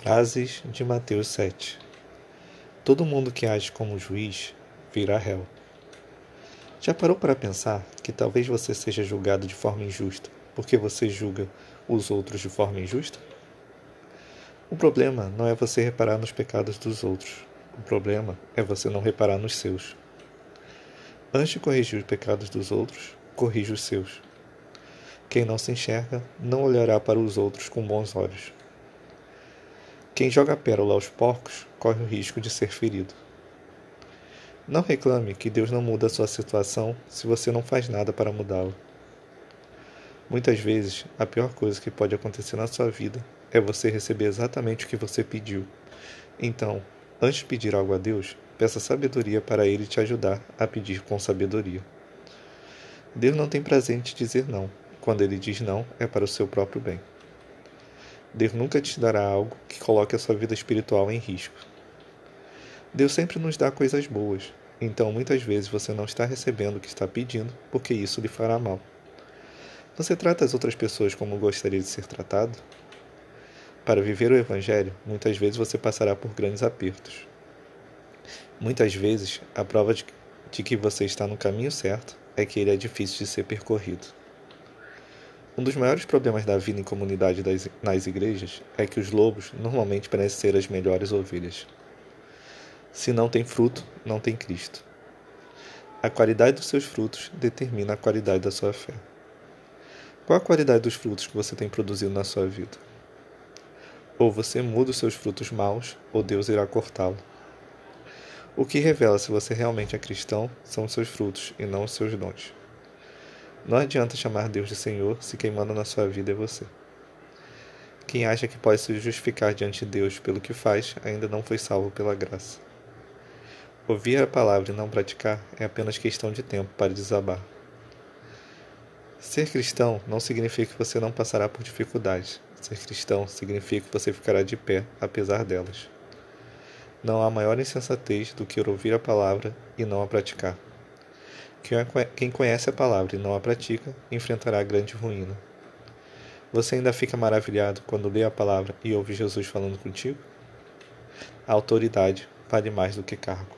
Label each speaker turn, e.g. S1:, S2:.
S1: Frases de Mateus 7 Todo mundo que age como juiz virá réu. Já parou para pensar que talvez você seja julgado de forma injusta porque você julga os outros de forma injusta? O problema não é você reparar nos pecados dos outros. O problema é você não reparar nos seus. Antes de corrigir os pecados dos outros, corrija os seus. Quem não se enxerga não olhará para os outros com bons olhos. Quem joga pérola aos porcos corre o risco de ser ferido. Não reclame que Deus não muda a sua situação se você não faz nada para mudá-la. Muitas vezes, a pior coisa que pode acontecer na sua vida é você receber exatamente o que você pediu. Então, antes de pedir algo a Deus, peça sabedoria para Ele te ajudar a pedir com sabedoria. Deus não tem prazer em te dizer não. Quando Ele diz não, é para o seu próprio bem. Deus nunca te dará algo que coloque a sua vida espiritual em risco. Deus sempre nos dá coisas boas, então muitas vezes você não está recebendo o que está pedindo porque isso lhe fará mal. Você trata as outras pessoas como gostaria de ser tratado? Para viver o Evangelho, muitas vezes você passará por grandes apertos. Muitas vezes, a prova de, que você está no caminho certo é que ele é difícil de ser percorrido. Um dos maiores problemas da vida em comunidade das, nas igrejas é que os lobos normalmente parecem ser as melhores ovelhas. Se não tem fruto, não tem Cristo. A qualidade dos seus frutos determina a qualidade da sua fé. Qual a qualidade dos frutos que você tem produzido na sua vida? Ou você muda os seus frutos maus, ou Deus irá cortá-lo. O que revela se você realmente é cristão são os seus frutos e não os seus dons. Não adianta chamar Deus de Senhor se quem manda na sua vida é você. Quem acha que pode se justificar diante de Deus pelo que faz ainda não foi salvo pela graça. Ouvir a palavra e não praticar é apenas questão de tempo para desabar. Ser cristão não significa que você não passará por dificuldades. Ser cristão significa que você ficará de pé apesar delas. Não há maior insensatez do que ouvir a palavra e não a praticar. Quem conhece a palavra e não a pratica, enfrentará grande ruína. Você ainda fica maravilhado quando lê a palavra e ouve Jesus falando contigo? A autoridade vale mais do que cargo.